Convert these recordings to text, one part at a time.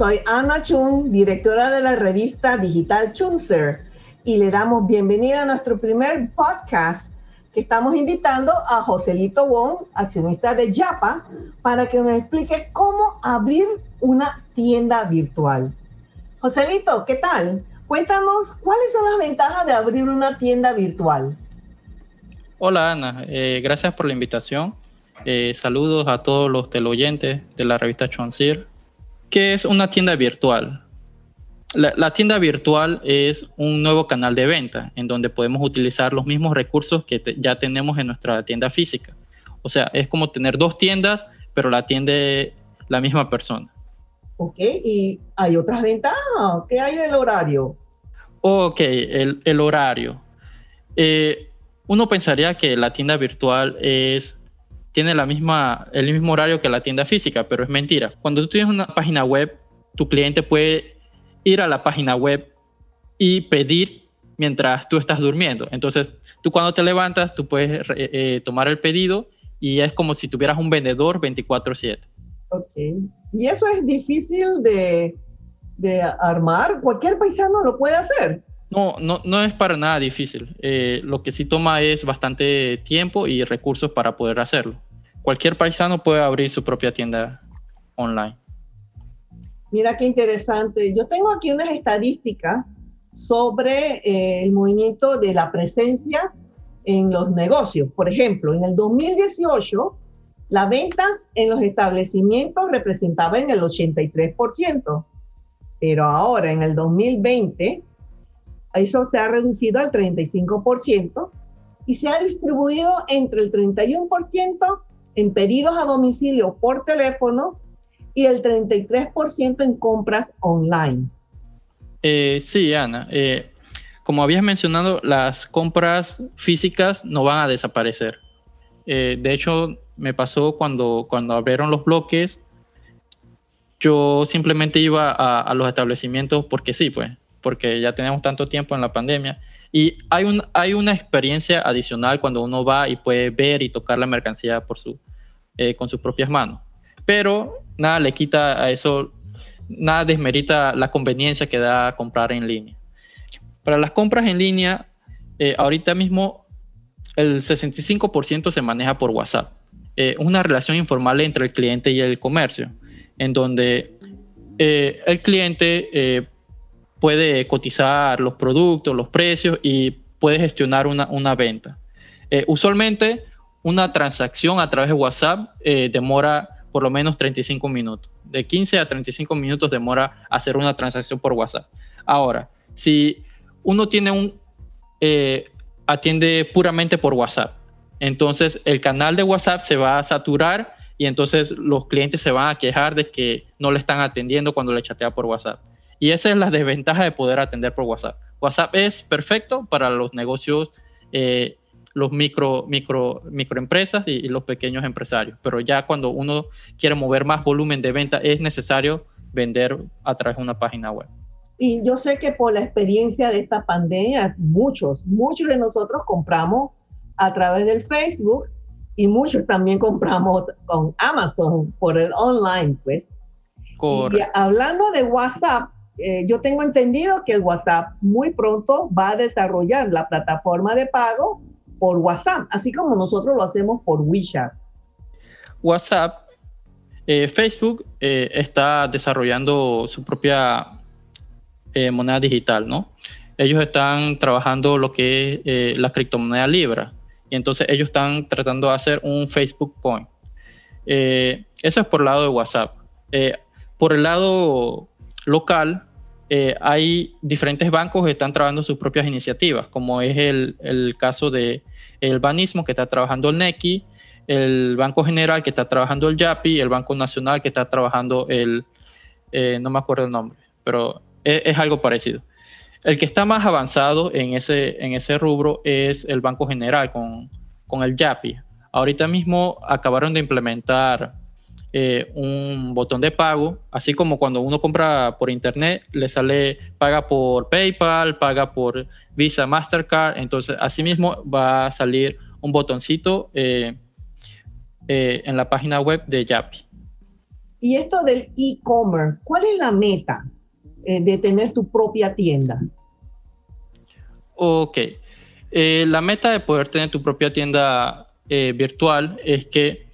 Soy Ana Chun, directora de la revista digital Chunser, y le damos bienvenida a nuestro primer podcast que estamos invitando a Joselito Wong, accionista de Yapa, para que nos explique cómo abrir una tienda virtual. Joselito, ¿qué tal? Cuéntanos cuáles son las ventajas de abrir una tienda virtual. Hola Ana, eh, gracias por la invitación. Eh, saludos a todos los teleoyentes de la revista Chuancir. ¿Qué es una tienda virtual? La, tienda virtual es un nuevo canal de venta en donde podemos utilizar los mismos recursos que ya tenemos en nuestra tienda física. O sea, es como tener dos tiendas, pero la atiende la misma persona. Ok, ¿y hay otras ventajas? ¿Qué hay del horario? Ok, el, horario. Eh, uno pensaría que la tienda virtual es, tiene la misma, el mismo horario que la tienda física, pero es mentira. Cuando tú tienes una página web, tu cliente puede ir a la página web y pedir mientras tú estás durmiendo. Entonces, tú cuando te levantas, tú puedes eh, eh, tomar el pedido y es como si tuvieras un vendedor 24/7. Ok. Y eso es difícil de, armar. Cualquier paisano lo puede hacer. No, no, no es para nada difícil. Eh, lo que sí toma es bastante tiempo y recursos para poder hacerlo. Cualquier paisano puede abrir su propia tienda online. Mira qué interesante. Yo tengo aquí unas estadísticas sobre eh, el movimiento de la presencia en los negocios. Por ejemplo, en el 2018, las ventas en los establecimientos representaban el 83%, pero ahora en el 2020 eso se ha reducido al 35% y se ha distribuido entre el 31% en pedidos a domicilio por teléfono y el 33% en compras online. Eh, sí, Ana. Eh, como habías mencionado, las compras físicas no van a desaparecer. Eh, de hecho, me pasó cuando, cuando abrieron los bloques, yo simplemente iba a, los establecimientos porque sí, pues, porque ya tenemos tanto tiempo en la pandemia. Y hay, un, hay una experiencia adicional cuando uno va y puede ver y tocar la mercancía por su, eh, con sus propias manos. Pero nada le quita a eso, nada desmerita la conveniencia que da comprar en línea. Para las compras en línea, eh, ahorita mismo el 65% se maneja por WhatsApp. Eh, una relación informal entre el cliente y el comercio, en donde eh, el cliente eh, puede cotizar los productos, los precios y puede gestionar una, una venta. usualmente, una transacción a través de WhatsApp demora por lo menos 35 minutos. De 15 a 35 minutos demora hacer una transacción por WhatsApp. Ahora, si uno tiene un, atiende puramente por WhatsApp, entonces el canal de WhatsApp se va a saturar y entonces los clientes se van a quejar de que no le están atendiendo cuando le chatea por WhatsApp. Y esa es la desventaja de poder atender por WhatsApp. WhatsApp es perfecto para los negocios, eh, los micro, micro, microempresas y, y, los pequeños empresarios. Pero ya cuando uno quiere mover más volumen de venta, es necesario vender a través de una página web. Y yo sé que por la experiencia de esta pandemia, muchos, muchos de nosotros compramos a través del Facebook y muchos también compramos con Amazon por el online, pues. Y hablando de WhatsApp, eh, yo tengo entendido que WhatsApp muy pronto va a desarrollar la plataforma de pago por WhatsApp, así como nosotros lo hacemos por WeChat. WhatsApp, eh, Facebook eh, está desarrollando su propia moneda digital, ¿no? Ellos están trabajando lo que es la criptomoneda Libra. Y entonces ellos están tratando de hacer un Facebook Coin. Eso es por el lado de WhatsApp. Por el lado local, eh, hay diferentes bancos que están trabajando sus propias iniciativas, como es el, caso de el Banismo, que está trabajando el NECI, el Banco General, que está trabajando el YAPI, el Banco Nacional, que está trabajando el, no me acuerdo el nombre, pero es algo parecido. El que está más avanzado en ese, en ese rubro es el Banco General con, con el YAPI. Ahorita mismo acabaron de implementar eh, un botón de pago, así como cuando uno compra por internet, le sale paga por PayPal, paga por Visa, Mastercard, entonces así mismo va a salir un botoncito eh, eh, en la página web de Yapi. Y esto del e-commerce, ¿cuál es la meta de tener tu propia tienda? Ok. La meta de poder tener tu propia tienda virtual es que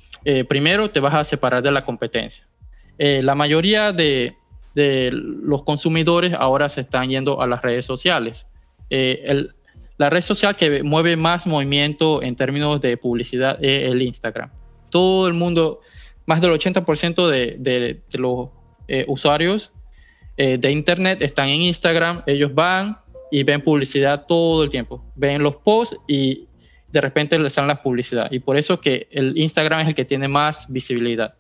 primero te vas a separar de la competencia. la mayoría de, de, los consumidores ahora se están yendo a las redes sociales. El, la red social que mueve más movimiento en términos de publicidad es el Instagram. Todo el mundo más del 80% de, los eh, usuarios eh, de Internet están en Instagram, ellos van y ven publicidad todo el tiempo, ven los posts y de repente les salen la publicidad. Y por eso que el Instagram es el que tiene más visibilidad.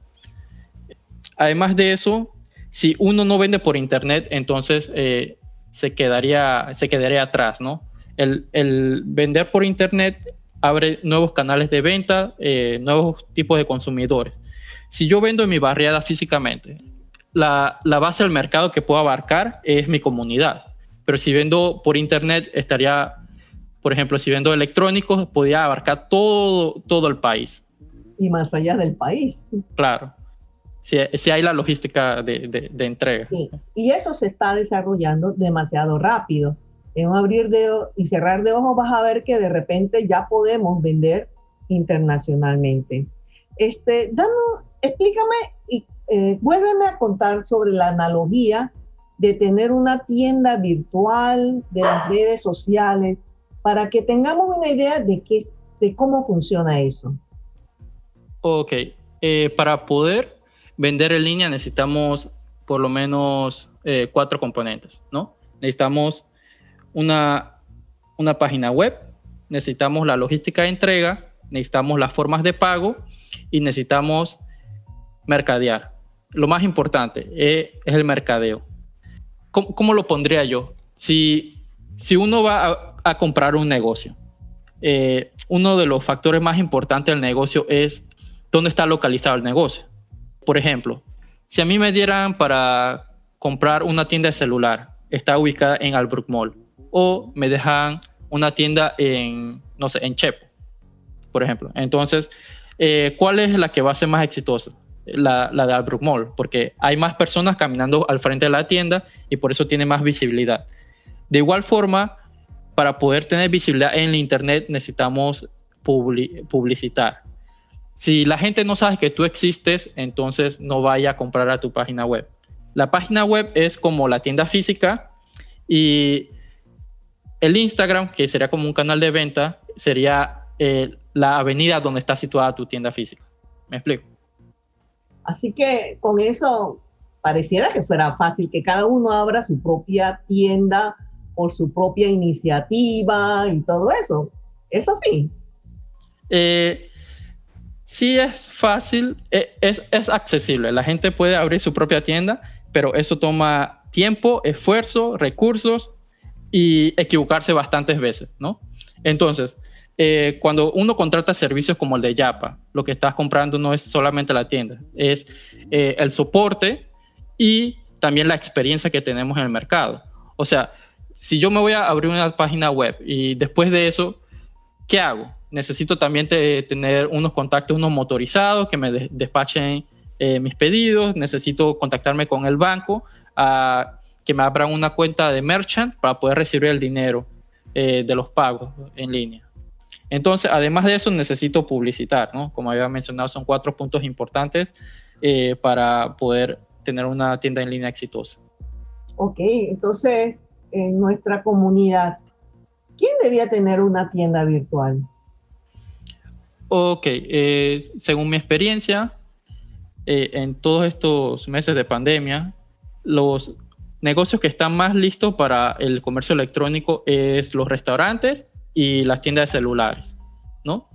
Además de eso, si uno no vende por Internet, entonces eh, se, quedaría, se quedaría atrás, ¿no? El, el, vender por Internet abre nuevos canales de venta, nuevos tipos de consumidores. Si yo vendo en mi barriada físicamente, la, base del mercado que puedo abarcar es mi comunidad. Pero si vendo por internet, estaría, por ejemplo, si vendo electrónicos, podría abarcar todo, todo el país. Y más allá del país. Claro. Si, si hay la logística de, de, entrega. Y eso se está desarrollando demasiado rápido. En un abrir de y cerrar de ojos vas a ver que de repente ya podemos vender internacionalmente. Este, danos, explícame y eh, vuélveme a contar sobre la analogía de tener una tienda virtual, de las redes sociales, para que tengamos una idea de, qué, de cómo funciona eso. Ok, eh, para poder vender en línea necesitamos por lo menos eh, cuatro componentes, ¿no? Necesitamos una, una página web, necesitamos la logística de entrega, necesitamos las formas de pago y necesitamos mercadear. Lo más importante es, el mercadeo. ¿Cómo, lo pondría yo? Si, si uno va a, comprar un negocio, eh, uno de los factores más importantes del negocio es dónde está localizado el negocio. Por ejemplo, si a mí me dieran para comprar una tienda de celular, está ubicada en Albrook Mall, o me dejan una tienda en, no sé, en Chepo, por ejemplo. Entonces, eh, ¿cuál es la que va a ser más exitosa? La, de Albrook Mall, porque hay más personas caminando al frente de la tienda y por eso tiene más visibilidad. De igual forma, para poder tener visibilidad en el Internet necesitamos publicitar. Si la gente no sabe que tú existes, entonces no vaya a comprar a tu página web. La página web es como la tienda física y el Instagram, que sería como un canal de venta, sería eh, la avenida donde está situada tu tienda física. ¿Me explico? Así que con eso pareciera que fuera fácil que cada uno abra su propia tienda por su propia iniciativa y todo eso. ¿Es así? Eh, sí es fácil, eh, es, es accesible. La gente puede abrir su propia tienda, pero eso toma tiempo, esfuerzo, recursos y equivocarse bastantes veces, ¿no? Entonces, eh, cuando uno contrata servicios como el de Yapa, lo que estás comprando no es solamente la tienda, es eh, el soporte y también la experiencia que tenemos en el mercado. O sea, si yo me voy a abrir una página web y después de eso, ¿qué hago? Necesito también tener unos contactos, unos motorizados que me despachen eh, mis pedidos, necesito contactarme con el banco a que me abran una cuenta de merchant para poder recibir el dinero de los pagos en línea. Entonces, además de eso, necesito publicitar, ¿no? Como había mencionado, son cuatro puntos importantes eh, para poder tener una tienda en línea exitosa. Ok, entonces, en nuestra comunidad, ¿quién debía tener una tienda virtual? Ok, eh, según mi experiencia, eh, en todos estos meses de pandemia, los negocios que están más listos para el comercio electrónico es los restaurantes y las tiendas de celulares, ¿no?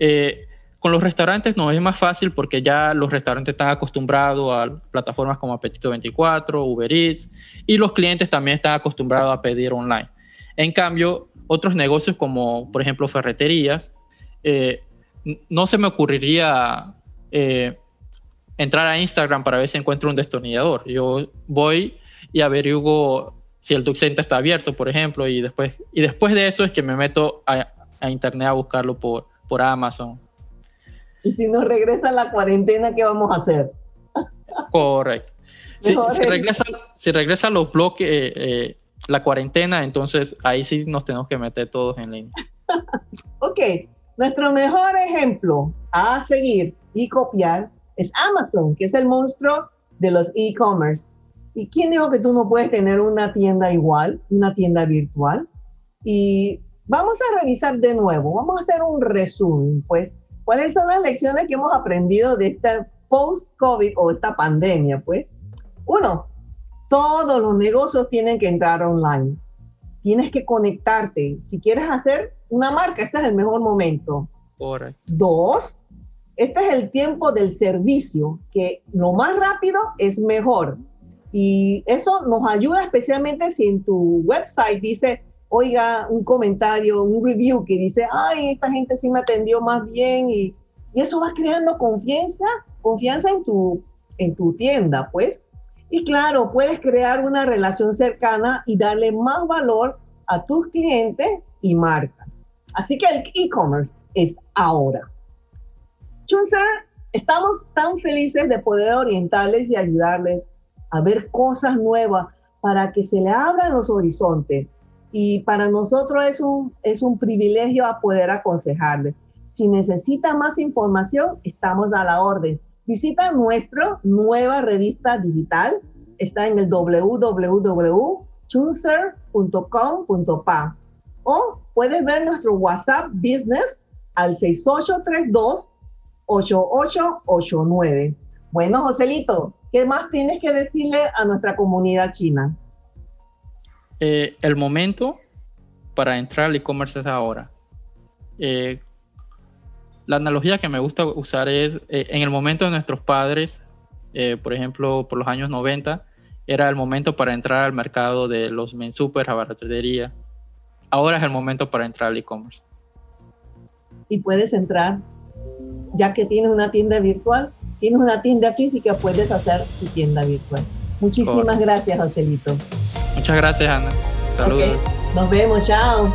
Eh, con los restaurantes no es más fácil porque ya los restaurantes están acostumbrados a plataformas como Apetito 24, Uber Eats y los clientes también están acostumbrados a pedir online. En cambio, otros negocios como por ejemplo ferreterías, eh, no se me ocurriría eh, entrar a Instagram para ver si encuentro un destornillador. Yo voy y averiguo si el Duck está abierto, por ejemplo, y después, y después de eso es que me meto a, internet a buscarlo por, por Amazon. Y si nos regresa la cuarentena, ¿qué vamos a hacer? Correcto. Si, regresa, si regresa los bloques, eh, eh, la cuarentena, entonces ahí sí nos tenemos que meter todos en línea. ok, nuestro mejor ejemplo a seguir y copiar es Amazon, que es el monstruo de los e-commerce. ¿Y quién dijo que tú no puedes tener una tienda igual, una tienda virtual? Y vamos a revisar de nuevo, vamos a hacer un resumen, pues, ¿cuáles son las lecciones que hemos aprendido de esta post-COVID o esta pandemia? Pues, uno, todos los negocios tienen que entrar online. Tienes que conectarte. Si quieres hacer una marca, este es el mejor momento. Dos, este es el tiempo del servicio, que lo más rápido es mejor. Y eso nos ayuda especialmente si en tu website dice, oiga, un comentario, un review que dice, ay, esta gente sí me atendió más bien y, y eso va creando confianza, confianza en tu, en tu tienda, pues. Y claro, puedes crear una relación cercana y darle más valor a tus clientes y marcas. Así que el e-commerce es ahora. Chunser, estamos tan felices de poder orientarles y ayudarles a ver cosas nuevas para que se le abran los horizontes. Y para nosotros es un, es un privilegio a poder aconsejarles. Si necesita más información, estamos a la orden. Visita nuestra nueva revista digital. Está en el www.chunser.com.pa o puedes ver nuestro WhatsApp Business al 6832-8889. Bueno, Joselito, ¿qué más tienes que decirle a nuestra comunidad china? Eh, el momento para entrar al e-commerce es ahora. Eh, la analogía que me gusta usar es, eh, en el momento de nuestros padres, por ejemplo, por los años 90, era el momento para entrar al mercado de los men super, baratería. Ahora es el momento para entrar al e-commerce. Y puedes entrar, ya que tienes una tienda virtual, tienes una tienda física, puedes hacer tu tienda virtual. Muchísimas gracias, Joselito. Muchas gracias, Ana. Saludos. Nos vemos, chao.